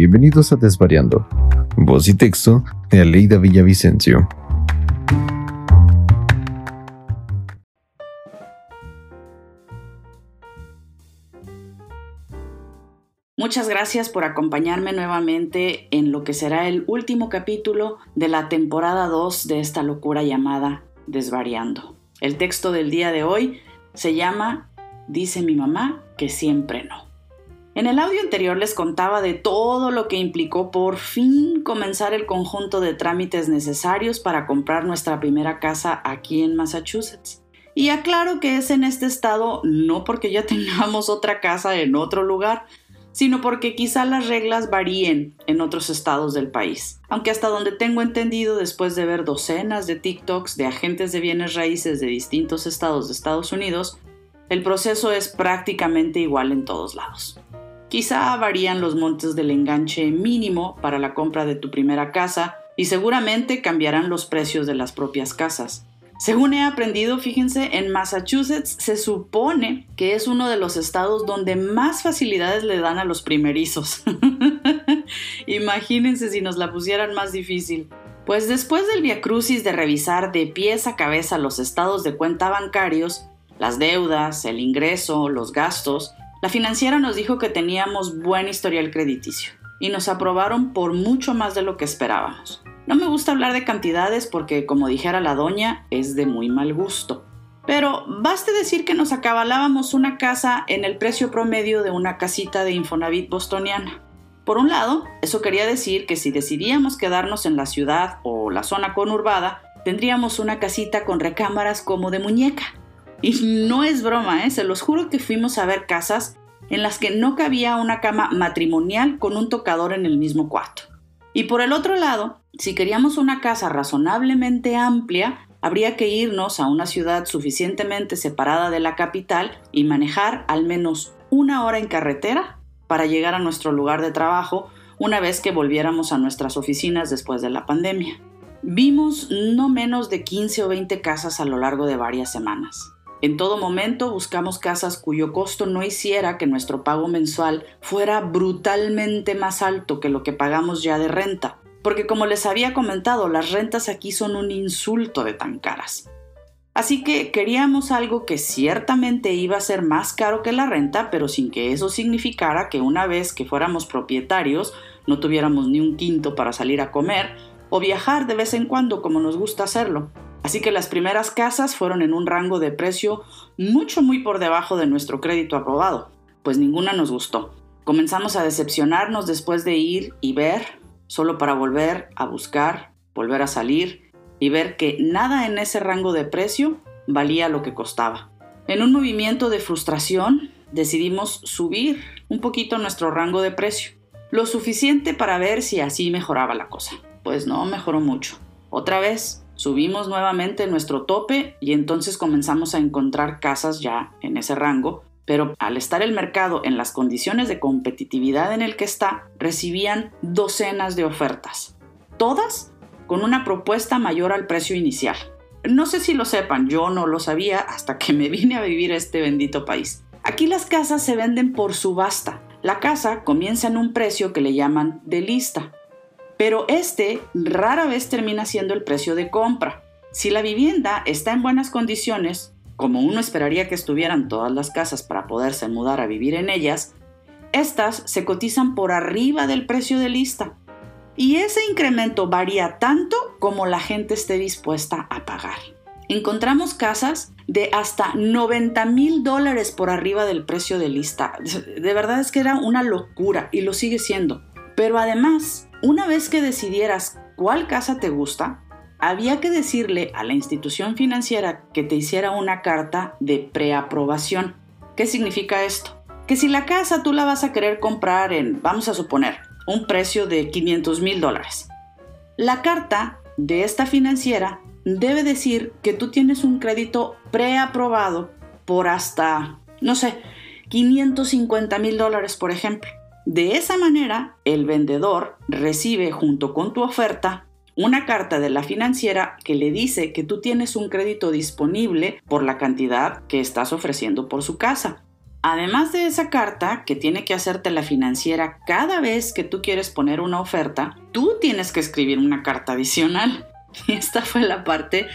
bienvenidos a Desvariando. Voz y texto de Aleida Villavicencio. Muchas gracias por acompañarme nuevamente en lo que será el último capítulo de la temporada 2 de esta locura llamada Desvariando. El texto del día de hoy se llama Dice mi mamá que siempre no. En el audio anterior les contaba de todo lo que implicó por fin comenzar el conjunto de trámites necesarios para comprar nuestra primera casa aquí en Massachusetts. Y aclaro que es en este estado no porque ya tengamos otra casa en otro lugar, sino porque quizá las reglas varíen en otros estados del país. Aunque hasta donde tengo entendido después de ver docenas de TikToks de agentes de bienes raíces de distintos estados de Estados Unidos, el proceso es prácticamente igual en todos lados. Quizá varían los montes del enganche mínimo para la compra de tu primera casa y seguramente cambiarán los precios de las propias casas. Según he aprendido, fíjense, en Massachusetts se supone que es uno de los estados donde más facilidades le dan a los primerizos. Imagínense si nos la pusieran más difícil. Pues después del viacrucis de revisar de pies a cabeza los estados de cuenta bancarios, las deudas, el ingreso, los gastos, la financiera nos dijo que teníamos buen historial crediticio y nos aprobaron por mucho más de lo que esperábamos. No me gusta hablar de cantidades porque, como dijera la doña, es de muy mal gusto. Pero baste decir que nos acabalábamos una casa en el precio promedio de una casita de Infonavit bostoniana. Por un lado, eso quería decir que si decidíamos quedarnos en la ciudad o la zona conurbada, tendríamos una casita con recámaras como de muñeca. Y no es broma, ¿eh? se los juro que fuimos a ver casas en las que no cabía una cama matrimonial con un tocador en el mismo cuarto. Y por el otro lado, si queríamos una casa razonablemente amplia, habría que irnos a una ciudad suficientemente separada de la capital y manejar al menos una hora en carretera para llegar a nuestro lugar de trabajo una vez que volviéramos a nuestras oficinas después de la pandemia. Vimos no menos de 15 o 20 casas a lo largo de varias semanas. En todo momento buscamos casas cuyo costo no hiciera que nuestro pago mensual fuera brutalmente más alto que lo que pagamos ya de renta, porque como les había comentado, las rentas aquí son un insulto de tan caras. Así que queríamos algo que ciertamente iba a ser más caro que la renta, pero sin que eso significara que una vez que fuéramos propietarios no tuviéramos ni un quinto para salir a comer o viajar de vez en cuando como nos gusta hacerlo. Así que las primeras casas fueron en un rango de precio mucho muy por debajo de nuestro crédito aprobado, pues ninguna nos gustó. Comenzamos a decepcionarnos después de ir y ver, solo para volver a buscar, volver a salir y ver que nada en ese rango de precio valía lo que costaba. En un movimiento de frustración decidimos subir un poquito nuestro rango de precio, lo suficiente para ver si así mejoraba la cosa. Pues no mejoró mucho. Otra vez Subimos nuevamente nuestro tope y entonces comenzamos a encontrar casas ya en ese rango, pero al estar el mercado en las condiciones de competitividad en el que está, recibían docenas de ofertas, todas con una propuesta mayor al precio inicial. No sé si lo sepan, yo no lo sabía hasta que me vine a vivir a este bendito país. Aquí las casas se venden por subasta. La casa comienza en un precio que le llaman de lista pero este rara vez termina siendo el precio de compra. Si la vivienda está en buenas condiciones, como uno esperaría que estuvieran todas las casas para poderse mudar a vivir en ellas, estas se cotizan por arriba del precio de lista. Y ese incremento varía tanto como la gente esté dispuesta a pagar. Encontramos casas de hasta 90 mil dólares por arriba del precio de lista. De verdad es que era una locura y lo sigue siendo. Pero además, una vez que decidieras cuál casa te gusta, había que decirle a la institución financiera que te hiciera una carta de preaprobación. ¿Qué significa esto? Que si la casa tú la vas a querer comprar en, vamos a suponer, un precio de 500 mil dólares. La carta de esta financiera debe decir que tú tienes un crédito preaprobado por hasta, no sé, 550 mil dólares, por ejemplo. De esa manera, el vendedor recibe junto con tu oferta una carta de la financiera que le dice que tú tienes un crédito disponible por la cantidad que estás ofreciendo por su casa. Además de esa carta que tiene que hacerte la financiera cada vez que tú quieres poner una oferta, tú tienes que escribir una carta adicional. Y esta fue la parte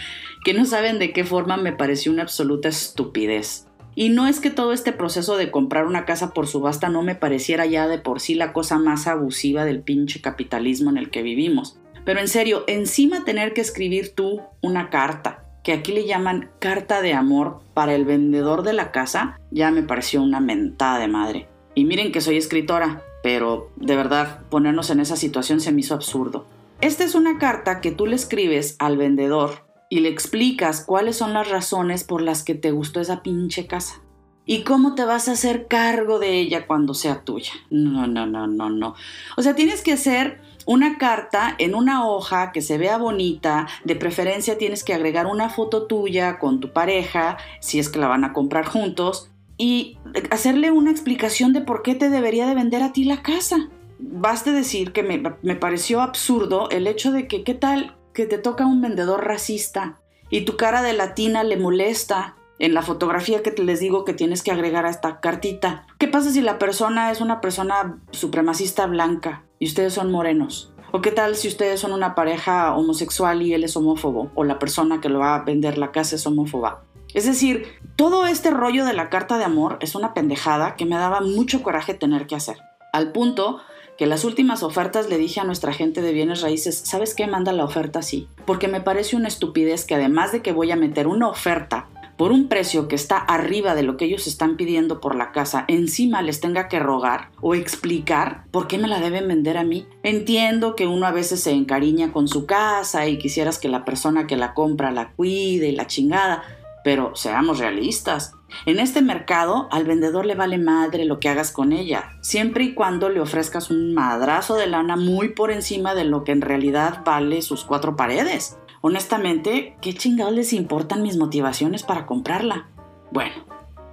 que no saben de qué forma me pareció una absoluta estupidez. Y no es que todo este proceso de comprar una casa por subasta no me pareciera ya de por sí la cosa más abusiva del pinche capitalismo en el que vivimos. Pero en serio, encima tener que escribir tú una carta, que aquí le llaman carta de amor para el vendedor de la casa, ya me pareció una mentada de madre. Y miren que soy escritora, pero de verdad ponernos en esa situación se me hizo absurdo. Esta es una carta que tú le escribes al vendedor y le explicas cuáles son las razones por las que te gustó esa pinche casa. ¿Y cómo te vas a hacer cargo de ella cuando sea tuya? No, no, no, no, no. O sea, tienes que hacer una carta en una hoja que se vea bonita, de preferencia tienes que agregar una foto tuya con tu pareja, si es que la van a comprar juntos, y hacerle una explicación de por qué te debería de vender a ti la casa. Baste decir que me, me pareció absurdo el hecho de que qué tal que te toca un vendedor racista y tu cara de latina le molesta en la fotografía que te les digo que tienes que agregar a esta cartita. ¿Qué pasa si la persona es una persona supremacista blanca y ustedes son morenos? ¿O qué tal si ustedes son una pareja homosexual y él es homófobo? O la persona que lo va a vender la casa es homófoba. Es decir, todo este rollo de la carta de amor es una pendejada que me daba mucho coraje tener que hacer. Al punto que las últimas ofertas le dije a nuestra gente de bienes raíces, ¿sabes qué? Manda la oferta así. Porque me parece una estupidez que además de que voy a meter una oferta por un precio que está arriba de lo que ellos están pidiendo por la casa, encima les tenga que rogar o explicar por qué me la deben vender a mí. Entiendo que uno a veces se encariña con su casa y quisieras que la persona que la compra la cuide y la chingada, pero seamos realistas. En este mercado al vendedor le vale madre lo que hagas con ella, siempre y cuando le ofrezcas un madrazo de lana muy por encima de lo que en realidad vale sus cuatro paredes. Honestamente, ¿qué chingados les importan mis motivaciones para comprarla? Bueno,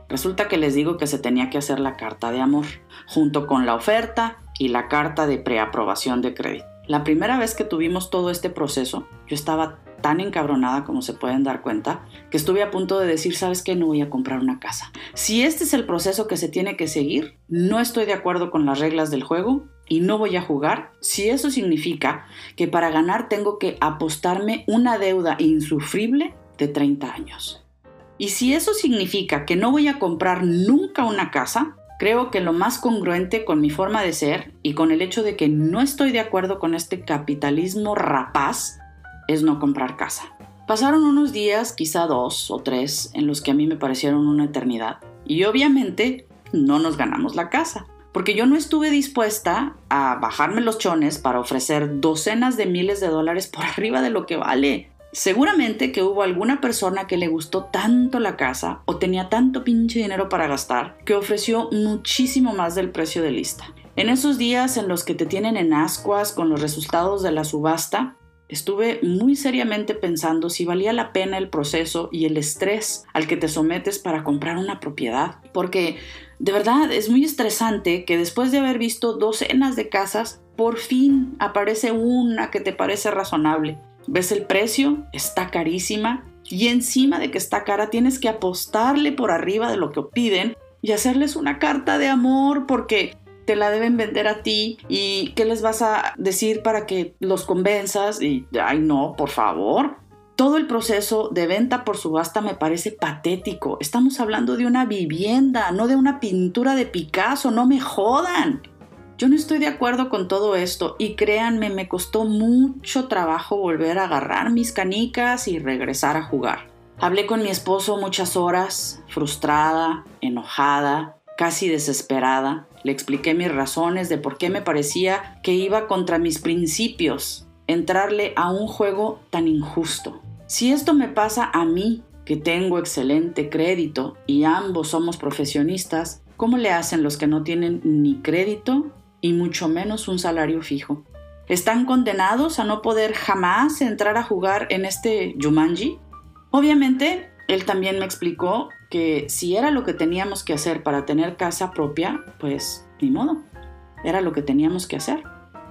resulta que les digo que se tenía que hacer la carta de amor, junto con la oferta y la carta de preaprobación de crédito. La primera vez que tuvimos todo este proceso, yo estaba tan encabronada como se pueden dar cuenta, que estuve a punto de decir, sabes que no voy a comprar una casa. Si este es el proceso que se tiene que seguir, no estoy de acuerdo con las reglas del juego y no voy a jugar, si eso significa que para ganar tengo que apostarme una deuda insufrible de 30 años. Y si eso significa que no voy a comprar nunca una casa, creo que lo más congruente con mi forma de ser y con el hecho de que no estoy de acuerdo con este capitalismo rapaz es no comprar casa. Pasaron unos días, quizá dos o tres, en los que a mí me parecieron una eternidad. Y obviamente no nos ganamos la casa, porque yo no estuve dispuesta a bajarme los chones para ofrecer docenas de miles de dólares por arriba de lo que vale. Seguramente que hubo alguna persona que le gustó tanto la casa o tenía tanto pinche dinero para gastar que ofreció muchísimo más del precio de lista. En esos días en los que te tienen en ascuas con los resultados de la subasta, estuve muy seriamente pensando si valía la pena el proceso y el estrés al que te sometes para comprar una propiedad. Porque de verdad es muy estresante que después de haber visto docenas de casas, por fin aparece una que te parece razonable. Ves el precio, está carísima y encima de que está cara tienes que apostarle por arriba de lo que piden y hacerles una carta de amor porque te la deben vender a ti y qué les vas a decir para que los convenzas y, ay no, por favor. Todo el proceso de venta por subasta me parece patético. Estamos hablando de una vivienda, no de una pintura de Picasso, no me jodan. Yo no estoy de acuerdo con todo esto y créanme, me costó mucho trabajo volver a agarrar mis canicas y regresar a jugar. Hablé con mi esposo muchas horas, frustrada, enojada, casi desesperada. Le expliqué mis razones de por qué me parecía que iba contra mis principios entrarle a un juego tan injusto. Si esto me pasa a mí, que tengo excelente crédito y ambos somos profesionistas, ¿cómo le hacen los que no tienen ni crédito y mucho menos un salario fijo? ¿Están condenados a no poder jamás entrar a jugar en este Jumanji? Obviamente, él también me explicó que si era lo que teníamos que hacer para tener casa propia, pues ni modo, era lo que teníamos que hacer.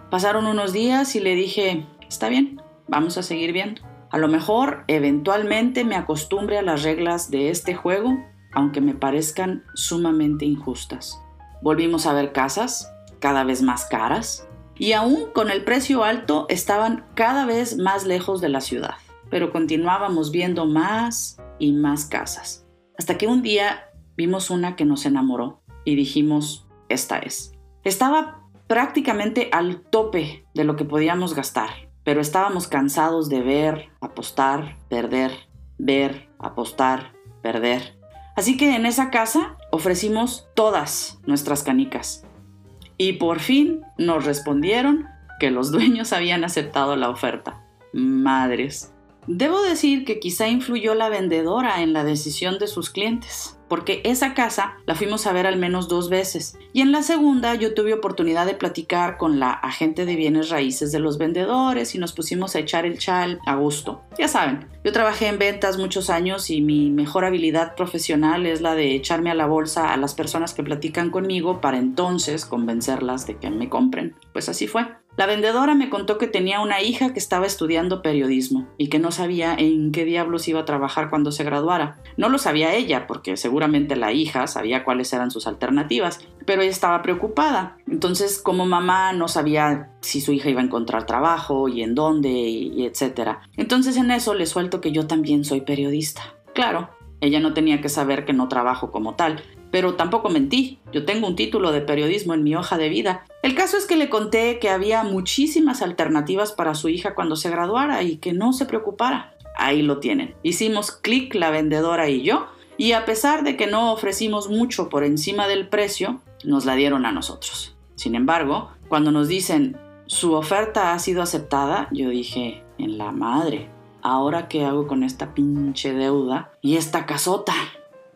Pasaron unos días y le dije, está bien, vamos a seguir viendo. A lo mejor eventualmente me acostumbre a las reglas de este juego aunque me parezcan sumamente injustas. Volvimos a ver casas, cada vez más caras, y aún con el precio alto estaban cada vez más lejos de la ciudad. Pero continuábamos viendo más y más casas. Hasta que un día vimos una que nos enamoró y dijimos, esta es. Estaba prácticamente al tope de lo que podíamos gastar, pero estábamos cansados de ver, apostar, perder, ver, apostar, perder. Así que en esa casa ofrecimos todas nuestras canicas. Y por fin nos respondieron que los dueños habían aceptado la oferta. Madres. Debo decir que quizá influyó la vendedora en la decisión de sus clientes porque esa casa la fuimos a ver al menos dos veces. Y en la segunda yo tuve oportunidad de platicar con la agente de bienes raíces de los vendedores y nos pusimos a echar el chal a gusto. Ya saben, yo trabajé en ventas muchos años y mi mejor habilidad profesional es la de echarme a la bolsa a las personas que platican conmigo para entonces convencerlas de que me compren. Pues así fue. La vendedora me contó que tenía una hija que estaba estudiando periodismo y que no sabía en qué diablos iba a trabajar cuando se graduara. No lo sabía ella, porque seguramente la hija sabía cuáles eran sus alternativas, pero ella estaba preocupada. Entonces, como mamá no sabía si su hija iba a encontrar trabajo y en dónde y, etcétera. Entonces en eso le suelto que yo también soy periodista. Claro, ella no tenía que saber que no trabajo como tal, pero tampoco mentí, yo tengo un título de periodismo en mi hoja de vida. El caso es que le conté que había muchísimas alternativas para su hija cuando se graduara y que no se preocupara. Ahí lo tienen. Hicimos clic la vendedora y yo, y a pesar de que no ofrecimos mucho por encima del precio, nos la dieron a nosotros. Sin embargo, cuando nos dicen su oferta ha sido aceptada, yo dije, en la madre, ¿ahora qué hago con esta pinche deuda y esta casota?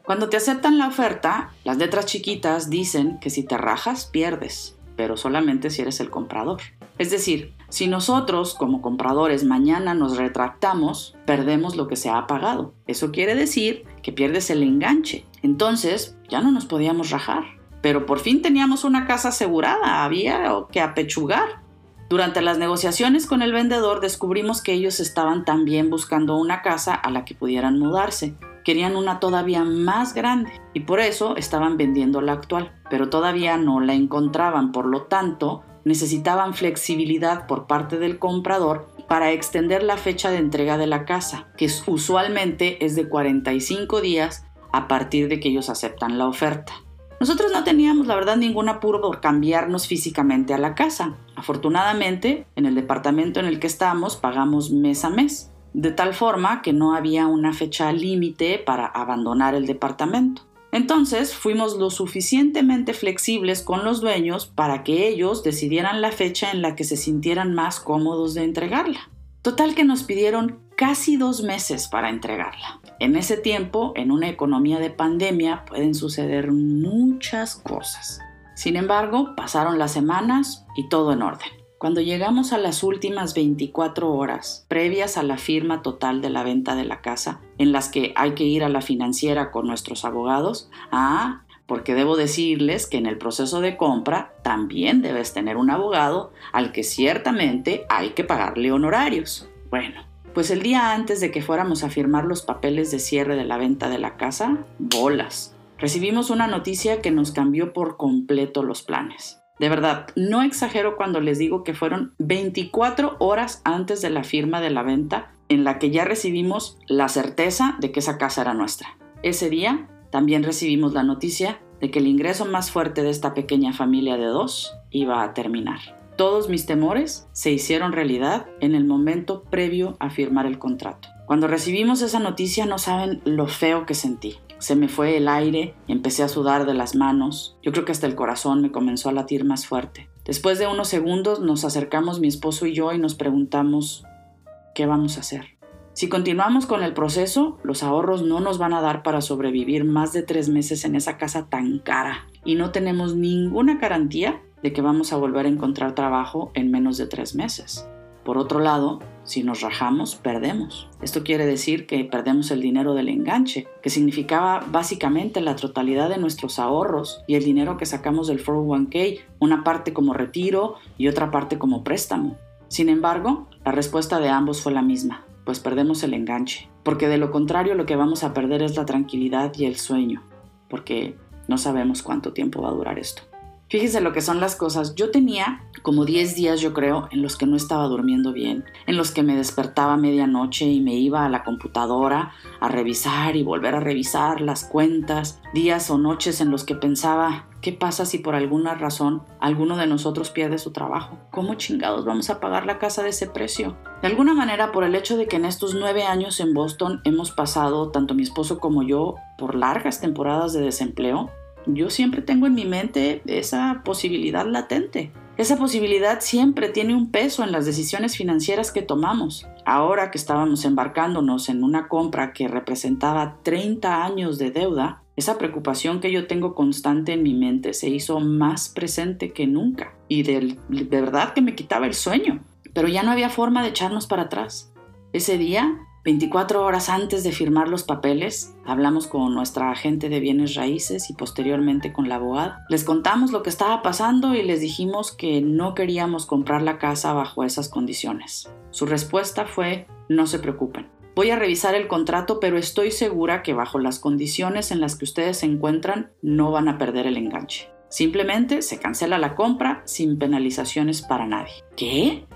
Cuando te aceptan la oferta, las letras chiquitas dicen que si te rajas, pierdes, pero solamente si eres el comprador. Es decir, si nosotros como compradores mañana nos retractamos, perdemos lo que se ha pagado. Eso quiere decir que pierdes el enganche. Entonces, ya no nos podíamos rajar. Pero por fin teníamos una casa asegurada, había que apechugar. Durante las negociaciones con el vendedor descubrimos que ellos estaban también buscando una casa a la que pudieran mudarse querían una todavía más grande y por eso estaban vendiendo la actual, pero todavía no la encontraban, por lo tanto necesitaban flexibilidad por parte del comprador para extender la fecha de entrega de la casa, que usualmente es de 45 días a partir de que ellos aceptan la oferta. Nosotros no teníamos, la verdad, ningún apuro por cambiarnos físicamente a la casa. Afortunadamente, en el departamento en el que estamos pagamos mes a mes de tal forma que no había una fecha límite para abandonar el departamento. Entonces fuimos lo suficientemente flexibles con los dueños para que ellos decidieran la fecha en la que se sintieran más cómodos de entregarla. Total que nos pidieron casi dos meses para entregarla. En ese tiempo, en una economía de pandemia, pueden suceder muchas cosas. Sin embargo, pasaron las semanas y todo en orden. Cuando llegamos a las últimas 24 horas previas a la firma total de la venta de la casa, en las que hay que ir a la financiera con nuestros abogados, ah, porque debo decirles que en el proceso de compra también debes tener un abogado al que ciertamente hay que pagarle honorarios. Bueno, pues el día antes de que fuéramos a firmar los papeles de cierre de la venta de la casa, bolas. Recibimos una noticia que nos cambió por completo los planes. De verdad, no exagero cuando les digo que fueron 24 horas antes de la firma de la venta en la que ya recibimos la certeza de que esa casa era nuestra. Ese día también recibimos la noticia de que el ingreso más fuerte de esta pequeña familia de dos iba a terminar. Todos mis temores se hicieron realidad en el momento previo a firmar el contrato. Cuando recibimos esa noticia no saben lo feo que sentí. Se me fue el aire, empecé a sudar de las manos. Yo creo que hasta el corazón me comenzó a latir más fuerte. Después de unos segundos nos acercamos mi esposo y yo y nos preguntamos, ¿qué vamos a hacer? Si continuamos con el proceso, los ahorros no nos van a dar para sobrevivir más de tres meses en esa casa tan cara y no tenemos ninguna garantía de que vamos a volver a encontrar trabajo en menos de tres meses. Por otro lado, si nos rajamos, perdemos. Esto quiere decir que perdemos el dinero del enganche, que significaba básicamente la totalidad de nuestros ahorros y el dinero que sacamos del 401k, una parte como retiro y otra parte como préstamo. Sin embargo, la respuesta de ambos fue la misma. pues perdemos el enganche, porque de lo contrario lo que vamos a perder es la tranquilidad y el sueño, porque no sabemos cuánto tiempo va a durar esto. Fíjese lo que son las cosas. Yo tenía como 10 días, yo creo, en los que no estaba durmiendo bien, en los que me despertaba a medianoche y me iba a la computadora a revisar y volver a revisar las cuentas, días o noches en los que pensaba, ¿qué pasa si por alguna razón alguno de nosotros pierde su trabajo? ¿Cómo chingados vamos a pagar la casa de ese precio? De alguna manera, por el hecho de que en estos nueve años en Boston hemos pasado, tanto mi esposo como yo, por largas temporadas de desempleo, yo siempre tengo en mi mente esa posibilidad latente. Esa posibilidad siempre tiene un peso en las decisiones financieras que tomamos. Ahora que estábamos embarcándonos en una compra que representaba 30 años de deuda, esa preocupación que yo tengo constante en mi mente se hizo más presente que nunca y de, de verdad que me quitaba el sueño. Pero ya no había forma de echarnos para atrás. Ese día 24 horas antes de firmar los papeles, hablamos con nuestra agente de bienes raíces y posteriormente con la abogada. Les contamos lo que estaba pasando y les dijimos que no queríamos comprar la casa bajo esas condiciones. Su respuesta fue, no se preocupen. Voy a revisar el contrato, pero estoy segura que bajo las condiciones en las que ustedes se encuentran no van a perder el enganche. Simplemente se cancela la compra sin penalizaciones para nadie. ¿Qué?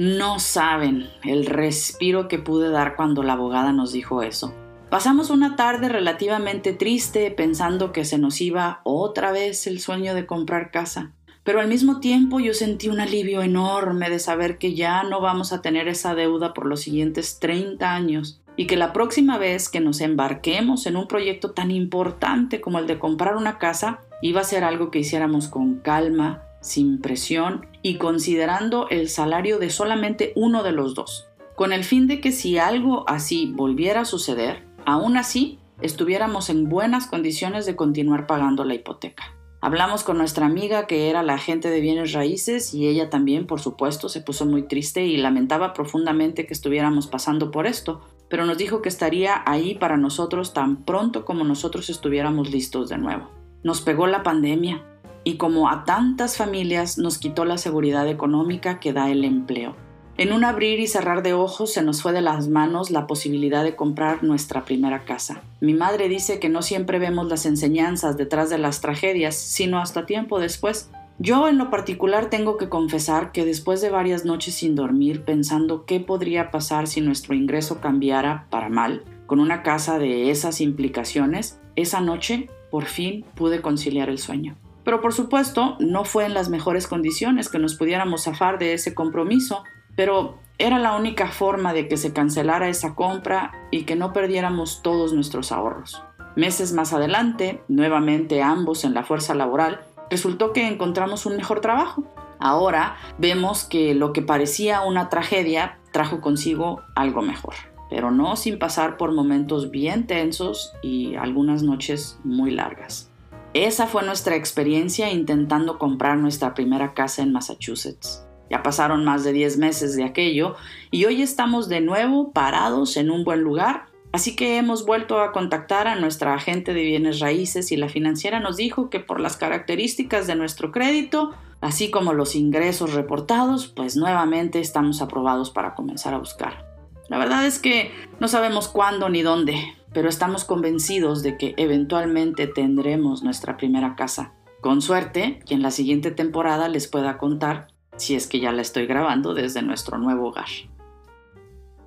No saben el respiro que pude dar cuando la abogada nos dijo eso. Pasamos una tarde relativamente triste pensando que se nos iba otra vez el sueño de comprar casa. Pero al mismo tiempo yo sentí un alivio enorme de saber que ya no vamos a tener esa deuda por los siguientes 30 años y que la próxima vez que nos embarquemos en un proyecto tan importante como el de comprar una casa, iba a ser algo que hiciéramos con calma, sin presión y considerando el salario de solamente uno de los dos, con el fin de que si algo así volviera a suceder, aún así estuviéramos en buenas condiciones de continuar pagando la hipoteca. Hablamos con nuestra amiga que era la agente de bienes raíces y ella también, por supuesto, se puso muy triste y lamentaba profundamente que estuviéramos pasando por esto, pero nos dijo que estaría ahí para nosotros tan pronto como nosotros estuviéramos listos de nuevo. Nos pegó la pandemia, y como a tantas familias nos quitó la seguridad económica que da el empleo. En un abrir y cerrar de ojos se nos fue de las manos la posibilidad de comprar nuestra primera casa. Mi madre dice que no siempre vemos las enseñanzas detrás de las tragedias, sino hasta tiempo después. Yo en lo particular tengo que confesar que después de varias noches sin dormir pensando qué podría pasar si nuestro ingreso cambiara para mal, con una casa de esas implicaciones, esa noche por fin pude conciliar el sueño. Pero por supuesto, no fue en las mejores condiciones que nos pudiéramos zafar de ese compromiso, pero era la única forma de que se cancelara esa compra y que no perdiéramos todos nuestros ahorros. Meses más adelante, nuevamente ambos en la fuerza laboral, resultó que encontramos un mejor trabajo. Ahora vemos que lo que parecía una tragedia trajo consigo algo mejor, pero no sin pasar por momentos bien tensos y algunas noches muy largas. Esa fue nuestra experiencia intentando comprar nuestra primera casa en Massachusetts. Ya pasaron más de 10 meses de aquello y hoy estamos de nuevo parados en un buen lugar, así que hemos vuelto a contactar a nuestra agente de bienes raíces y la financiera nos dijo que por las características de nuestro crédito, así como los ingresos reportados, pues nuevamente estamos aprobados para comenzar a buscar. La verdad es que no sabemos cuándo ni dónde, pero estamos convencidos de que eventualmente tendremos nuestra primera casa. Con suerte, que en la siguiente temporada les pueda contar si es que ya la estoy grabando desde nuestro nuevo hogar.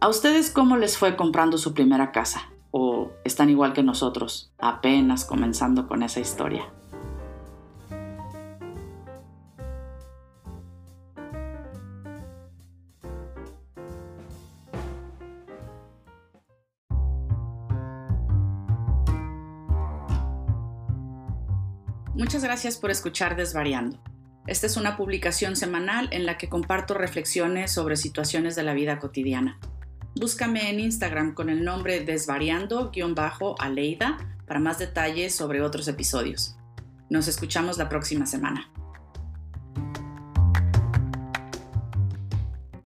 ¿A ustedes cómo les fue comprando su primera casa? ¿O están igual que nosotros, apenas comenzando con esa historia? Muchas gracias por escuchar Desvariando. Esta es una publicación semanal en la que comparto reflexiones sobre situaciones de la vida cotidiana. Búscame en Instagram con el nombre desvariando-aleida para más detalles sobre otros episodios. Nos escuchamos la próxima semana.